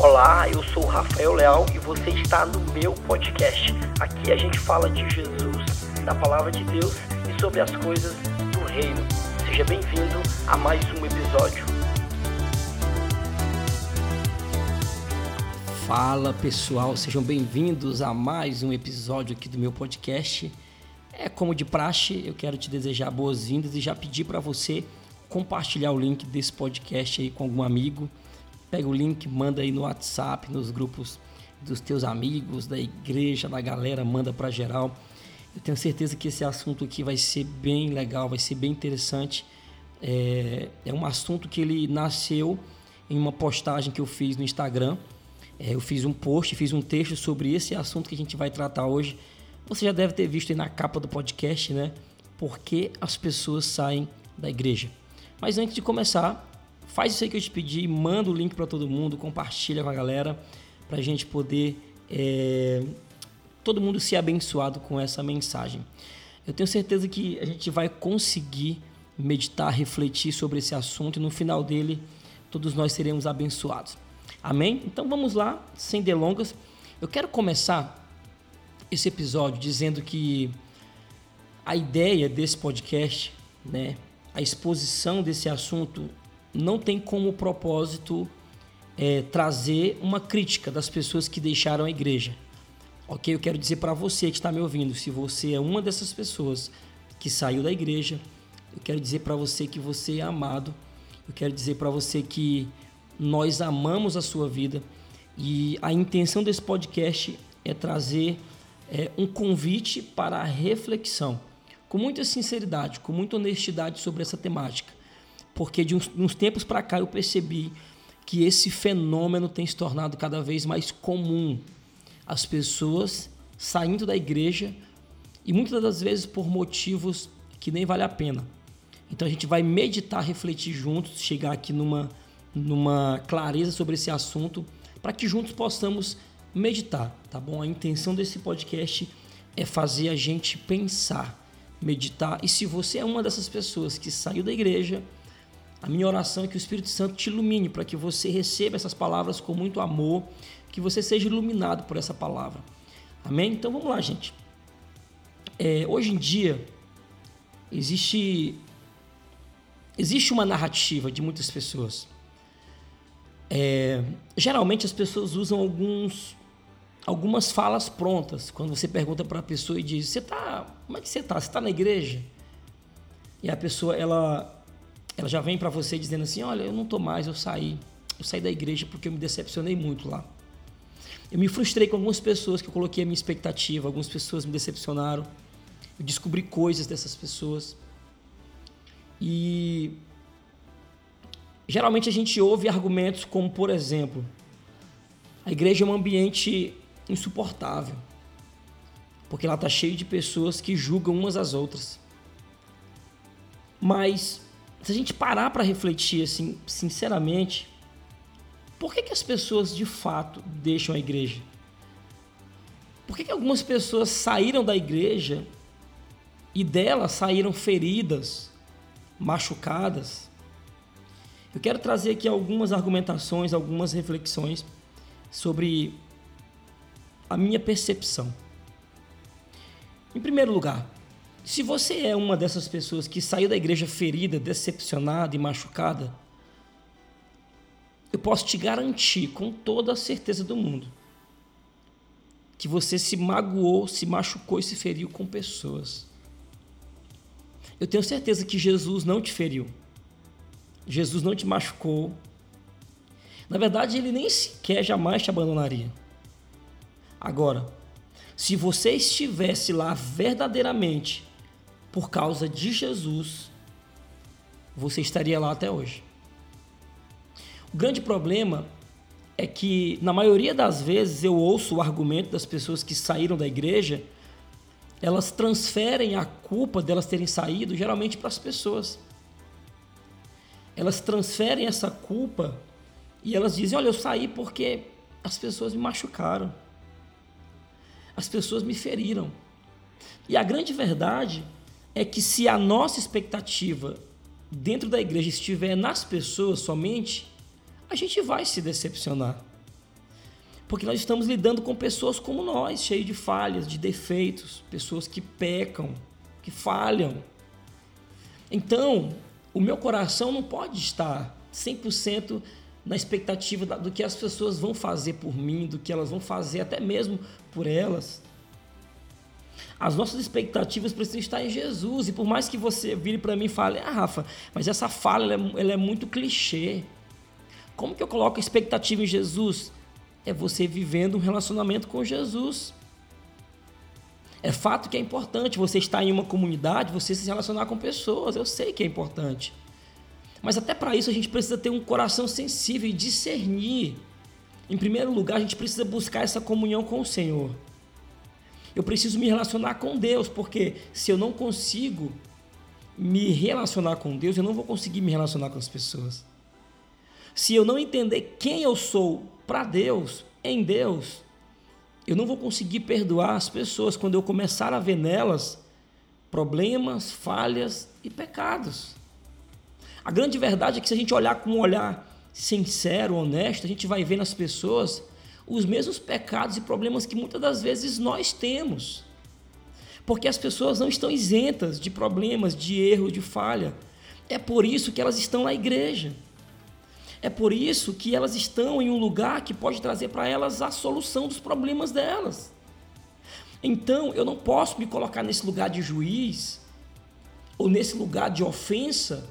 Olá, eu sou Rafael Leal e você está no meu podcast. Aqui a gente fala de Jesus, da palavra de Deus e sobre as coisas do reino. Seja bem-vindo a mais um episódio. Fala pessoal, sejam bem-vindos a mais um episódio aqui do meu podcast. É como de praxe, eu quero te desejar boas-vindas e já pedir para você compartilhar o link desse podcast aí com algum amigo. Pega o link, manda aí no WhatsApp, nos grupos dos teus amigos, da igreja, da galera, manda para geral. Eu tenho certeza que esse assunto aqui vai ser bem legal, vai ser bem interessante. É, é um assunto que ele nasceu em uma postagem que eu fiz no Instagram. É, eu fiz um post, fiz um texto sobre esse assunto que a gente vai tratar hoje. Você já deve ter visto aí na capa do podcast, né? Por que as pessoas saem da igreja? Mas antes de começar, faz isso aí que eu te pedi, manda o link para todo mundo, compartilha com a galera, para a gente poder é, todo mundo ser abençoado com essa mensagem. Eu tenho certeza que a gente vai conseguir meditar, refletir sobre esse assunto e no final dele todos nós seremos abençoados. Amém? Então vamos lá, sem delongas. Eu quero começar esse episódio dizendo que a ideia desse podcast, né, a exposição desse assunto não tem como propósito é, trazer uma crítica das pessoas que deixaram a igreja. Ok? Eu quero dizer para você que está me ouvindo, se você é uma dessas pessoas que saiu da igreja, eu quero dizer para você que você é amado. Eu quero dizer para você que nós amamos a sua vida e a intenção desse podcast é trazer é, um convite para a reflexão com muita sinceridade, com muita honestidade sobre essa temática, porque de uns, uns tempos para cá eu percebi que esse fenômeno tem se tornado cada vez mais comum. As pessoas saindo da igreja e muitas das vezes por motivos que nem vale a pena. Então a gente vai meditar, refletir juntos, chegar aqui numa, numa clareza sobre esse assunto, para que juntos possamos meditar, tá bom? A intenção desse podcast é fazer a gente pensar meditar. E se você é uma dessas pessoas que saiu da igreja, a minha oração é que o Espírito Santo te ilumine para que você receba essas palavras com muito amor, que você seja iluminado por essa palavra. Amém? Então vamos lá, gente. É, hoje em dia existe existe uma narrativa de muitas pessoas. É, geralmente as pessoas usam alguns algumas falas prontas. Quando você pergunta para a pessoa e diz: "Você tá, como é que você tá? Você tá na igreja?" E a pessoa ela ela já vem para você dizendo assim: "Olha, eu não tô mais, eu saí. Eu saí da igreja porque eu me decepcionei muito lá." Eu me frustrei com algumas pessoas que eu coloquei a minha expectativa, algumas pessoas me decepcionaram. Eu descobri coisas dessas pessoas. E geralmente a gente ouve argumentos como, por exemplo, a igreja é um ambiente insuportável. Porque lá está cheio de pessoas que julgam umas às outras. Mas, se a gente parar para refletir assim, sinceramente, por que, que as pessoas de fato deixam a igreja? Por que, que algumas pessoas saíram da igreja e delas saíram feridas, machucadas? Eu quero trazer aqui algumas argumentações, algumas reflexões sobre a minha percepção. Em primeiro lugar, se você é uma dessas pessoas que saiu da igreja ferida, decepcionada e machucada, eu posso te garantir com toda a certeza do mundo que você se magoou, se machucou e se feriu com pessoas. Eu tenho certeza que Jesus não te feriu. Jesus não te machucou. Na verdade, ele nem sequer jamais te abandonaria. Agora, se você estivesse lá verdadeiramente por causa de Jesus, você estaria lá até hoje. O grande problema é que, na maioria das vezes, eu ouço o argumento das pessoas que saíram da igreja, elas transferem a culpa delas terem saído geralmente para as pessoas. Elas transferem essa culpa e elas dizem: Olha, eu saí porque as pessoas me machucaram as pessoas me feriram. E a grande verdade é que se a nossa expectativa dentro da igreja estiver nas pessoas somente, a gente vai se decepcionar. Porque nós estamos lidando com pessoas como nós, cheios de falhas, de defeitos, pessoas que pecam, que falham. Então, o meu coração não pode estar 100% na expectativa do que as pessoas vão fazer por mim, do que elas vão fazer até mesmo por elas. As nossas expectativas precisam estar em Jesus. E por mais que você vire para mim e fale, ah, Rafa, mas essa fala ela é, ela é muito clichê. Como que eu coloco expectativa em Jesus? É você vivendo um relacionamento com Jesus. É fato que é importante você estar em uma comunidade, você se relacionar com pessoas. Eu sei que é importante. Mas até para isso a gente precisa ter um coração sensível e discernir. Em primeiro lugar, a gente precisa buscar essa comunhão com o Senhor. Eu preciso me relacionar com Deus, porque se eu não consigo me relacionar com Deus, eu não vou conseguir me relacionar com as pessoas. Se eu não entender quem eu sou para Deus, em Deus, eu não vou conseguir perdoar as pessoas quando eu começar a ver nelas problemas, falhas e pecados. A grande verdade é que se a gente olhar com um olhar sincero, honesto, a gente vai ver nas pessoas os mesmos pecados e problemas que muitas das vezes nós temos. Porque as pessoas não estão isentas de problemas, de erro, de falha. É por isso que elas estão na igreja. É por isso que elas estão em um lugar que pode trazer para elas a solução dos problemas delas. Então, eu não posso me colocar nesse lugar de juiz ou nesse lugar de ofensa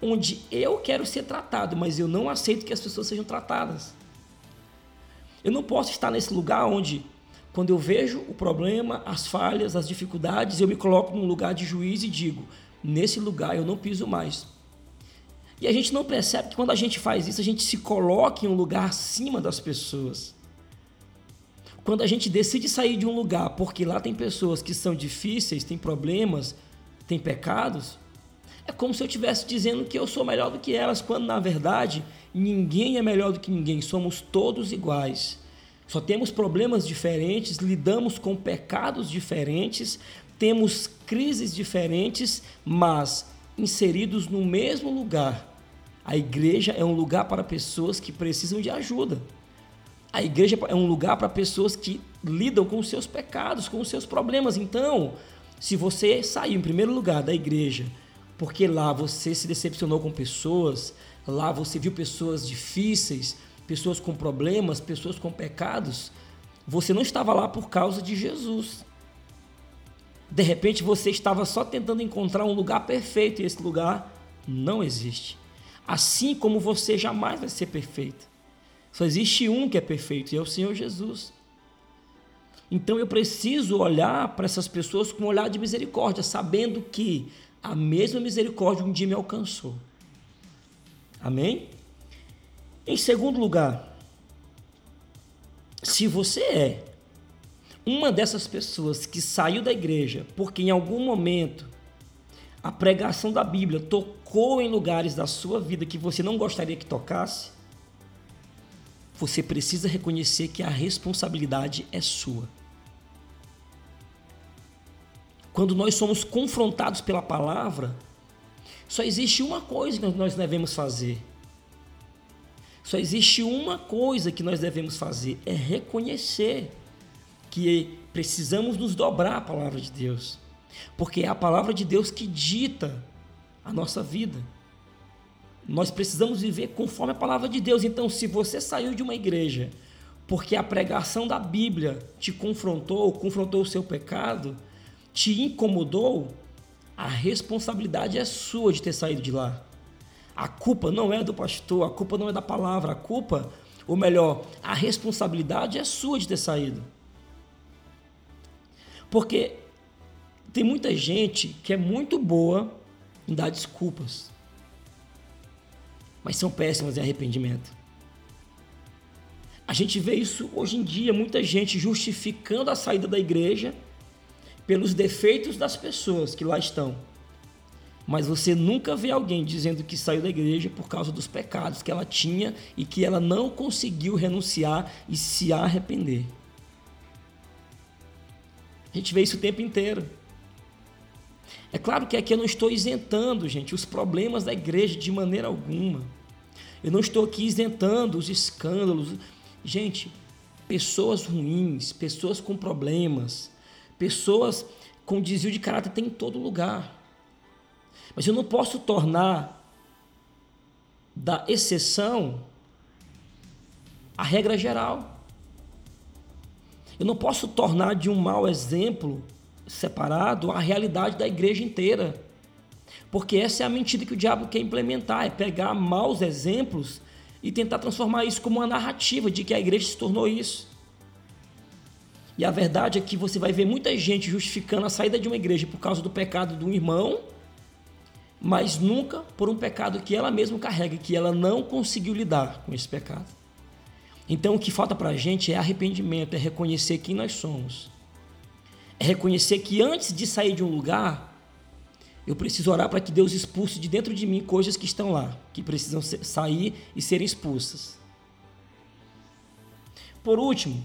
onde eu quero ser tratado, mas eu não aceito que as pessoas sejam tratadas. Eu não posso estar nesse lugar onde, quando eu vejo o problema, as falhas, as dificuldades, eu me coloco num lugar de juiz e digo: nesse lugar eu não piso mais. E a gente não percebe que quando a gente faz isso, a gente se coloca em um lugar acima das pessoas. Quando a gente decide sair de um lugar porque lá tem pessoas que são difíceis, têm problemas, têm pecados, é como se eu estivesse dizendo que eu sou melhor do que elas, quando na verdade ninguém é melhor do que ninguém, somos todos iguais. Só temos problemas diferentes, lidamos com pecados diferentes, temos crises diferentes, mas inseridos no mesmo lugar. A igreja é um lugar para pessoas que precisam de ajuda. A igreja é um lugar para pessoas que lidam com os seus pecados, com os seus problemas. Então, se você sair em primeiro lugar da igreja porque lá você se decepcionou com pessoas, lá você viu pessoas difíceis, pessoas com problemas, pessoas com pecados. Você não estava lá por causa de Jesus. De repente você estava só tentando encontrar um lugar perfeito e esse lugar não existe. Assim como você jamais vai ser perfeito. Só existe um que é perfeito e é o Senhor Jesus. Então eu preciso olhar para essas pessoas com um olhar de misericórdia, sabendo que a mesma misericórdia um dia me alcançou. Amém? Em segundo lugar, se você é uma dessas pessoas que saiu da igreja porque em algum momento a pregação da Bíblia tocou em lugares da sua vida que você não gostaria que tocasse, você precisa reconhecer que a responsabilidade é sua. Quando nós somos confrontados pela palavra, só existe uma coisa que nós devemos fazer. Só existe uma coisa que nós devemos fazer: é reconhecer que precisamos nos dobrar à palavra de Deus. Porque é a palavra de Deus que dita a nossa vida. Nós precisamos viver conforme a palavra de Deus. Então, se você saiu de uma igreja porque a pregação da Bíblia te confrontou, confrontou o seu pecado, te incomodou, a responsabilidade é sua de ter saído de lá. A culpa não é do pastor, a culpa não é da palavra, a culpa, ou melhor, a responsabilidade é sua de ter saído. Porque tem muita gente que é muito boa em dar desculpas, mas são péssimas em arrependimento. A gente vê isso hoje em dia, muita gente justificando a saída da igreja pelos defeitos das pessoas que lá estão. Mas você nunca vê alguém dizendo que saiu da igreja por causa dos pecados que ela tinha e que ela não conseguiu renunciar e se arrepender. A gente vê isso o tempo inteiro. É claro que aqui eu não estou isentando, gente, os problemas da igreja de maneira alguma. Eu não estou aqui isentando os escândalos. Gente, Pessoas ruins, pessoas com problemas, pessoas com desvio de caráter tem em todo lugar. Mas eu não posso tornar da exceção a regra geral. Eu não posso tornar de um mau exemplo separado a realidade da igreja inteira. Porque essa é a mentira que o diabo quer implementar, é pegar maus exemplos e tentar transformar isso como uma narrativa de que a igreja se tornou isso. E a verdade é que você vai ver muita gente justificando a saída de uma igreja por causa do pecado de um irmão, mas nunca por um pecado que ela mesma carrega, que ela não conseguiu lidar com esse pecado. Então o que falta para a gente é arrependimento, é reconhecer quem nós somos. É reconhecer que antes de sair de um lugar, eu preciso orar para que Deus expulse de dentro de mim coisas que estão lá, que precisam sair e serem expulsas. Por último,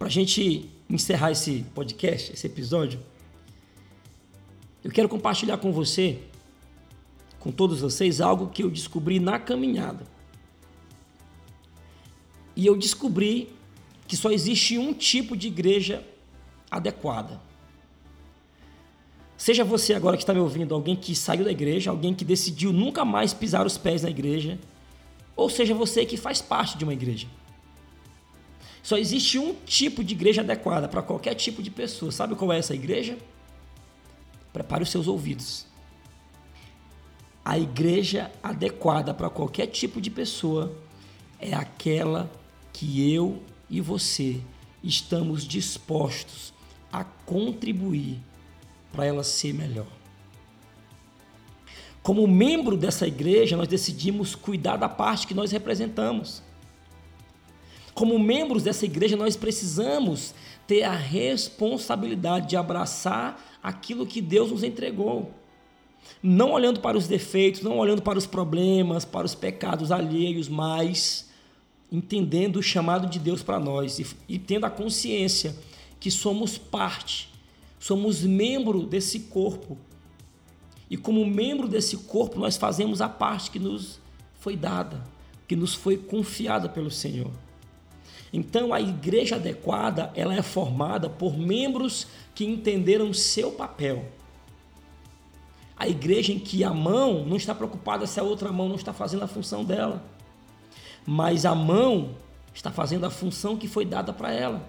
para a gente encerrar esse podcast, esse episódio, eu quero compartilhar com você, com todos vocês, algo que eu descobri na caminhada. E eu descobri que só existe um tipo de igreja adequada. Seja você agora que está me ouvindo, alguém que saiu da igreja, alguém que decidiu nunca mais pisar os pés na igreja, ou seja você que faz parte de uma igreja. Só existe um tipo de igreja adequada para qualquer tipo de pessoa. Sabe qual é essa igreja? Prepare os seus ouvidos. A igreja adequada para qualquer tipo de pessoa é aquela que eu e você estamos dispostos a contribuir para ela ser melhor. Como membro dessa igreja, nós decidimos cuidar da parte que nós representamos. Como membros dessa igreja, nós precisamos ter a responsabilidade de abraçar aquilo que Deus nos entregou. Não olhando para os defeitos, não olhando para os problemas, para os pecados alheios, mas entendendo o chamado de Deus para nós e, e tendo a consciência que somos parte Somos membro desse corpo. E como membro desse corpo, nós fazemos a parte que nos foi dada, que nos foi confiada pelo Senhor. Então, a igreja adequada, ela é formada por membros que entenderam seu papel. A igreja em que a mão não está preocupada se a outra mão não está fazendo a função dela, mas a mão está fazendo a função que foi dada para ela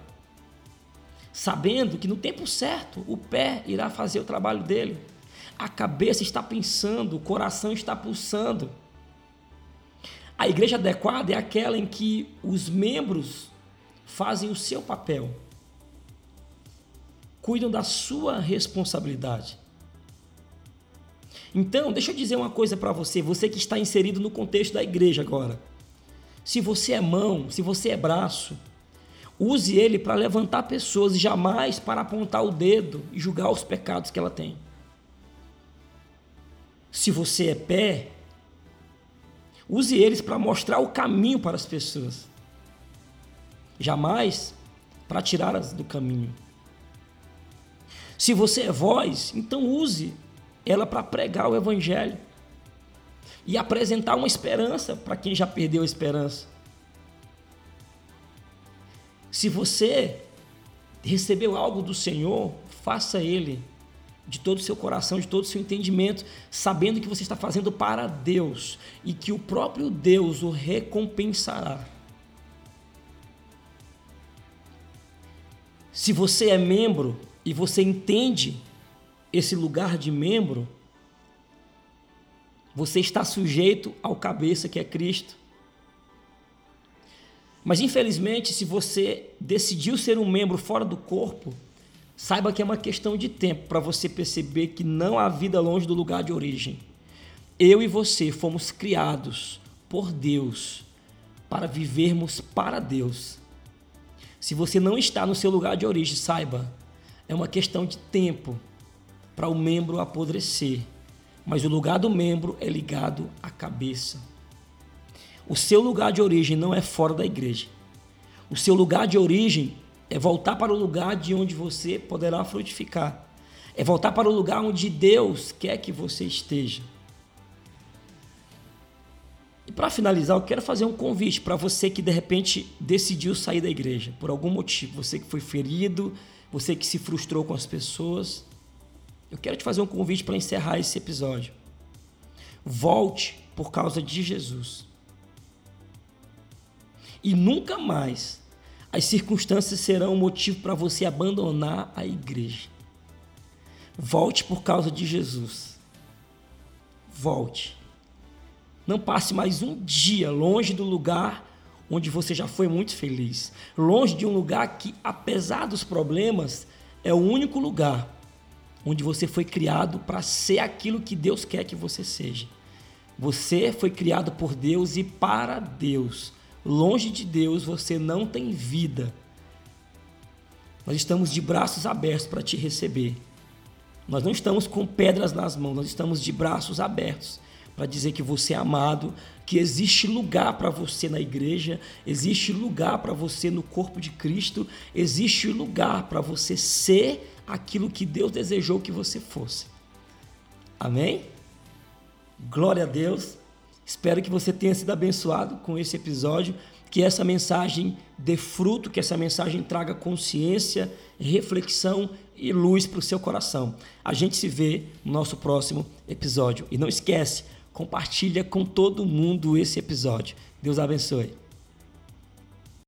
sabendo que no tempo certo o pé irá fazer o trabalho dele. A cabeça está pensando, o coração está pulsando. A igreja adequada é aquela em que os membros fazem o seu papel, cuidam da sua responsabilidade. Então, deixa eu dizer uma coisa para você, você que está inserido no contexto da igreja agora. Se você é mão, se você é braço, Use ele para levantar pessoas e jamais para apontar o dedo e julgar os pecados que ela tem. Se você é pé, use eles para mostrar o caminho para as pessoas. Jamais para tirá-las do caminho. Se você é voz, então use ela para pregar o evangelho e apresentar uma esperança para quem já perdeu a esperança. Se você recebeu algo do Senhor, faça ele de todo o seu coração, de todo o seu entendimento, sabendo que você está fazendo para Deus e que o próprio Deus o recompensará. Se você é membro e você entende esse lugar de membro, você está sujeito ao cabeça que é Cristo. Mas infelizmente, se você decidiu ser um membro fora do corpo, saiba que é uma questão de tempo para você perceber que não há vida longe do lugar de origem. Eu e você fomos criados por Deus para vivermos para Deus. Se você não está no seu lugar de origem, saiba, é uma questão de tempo para o membro apodrecer, mas o lugar do membro é ligado à cabeça. O seu lugar de origem não é fora da igreja. O seu lugar de origem é voltar para o lugar de onde você poderá frutificar. É voltar para o lugar onde Deus quer que você esteja. E para finalizar, eu quero fazer um convite para você que de repente decidiu sair da igreja por algum motivo, você que foi ferido, você que se frustrou com as pessoas. Eu quero te fazer um convite para encerrar esse episódio. Volte por causa de Jesus. E nunca mais as circunstâncias serão um motivo para você abandonar a igreja. Volte por causa de Jesus. Volte. Não passe mais um dia longe do lugar onde você já foi muito feliz. Longe de um lugar que, apesar dos problemas, é o único lugar onde você foi criado para ser aquilo que Deus quer que você seja. Você foi criado por Deus e para Deus. Longe de Deus você não tem vida. Nós estamos de braços abertos para te receber. Nós não estamos com pedras nas mãos, nós estamos de braços abertos para dizer que você é amado, que existe lugar para você na igreja, existe lugar para você no corpo de Cristo, existe lugar para você ser aquilo que Deus desejou que você fosse. Amém? Glória a Deus. Espero que você tenha sido abençoado com esse episódio, que essa mensagem dê fruto, que essa mensagem traga consciência, reflexão e luz para o seu coração. A gente se vê no nosso próximo episódio. E não esquece, compartilha com todo mundo esse episódio. Deus abençoe.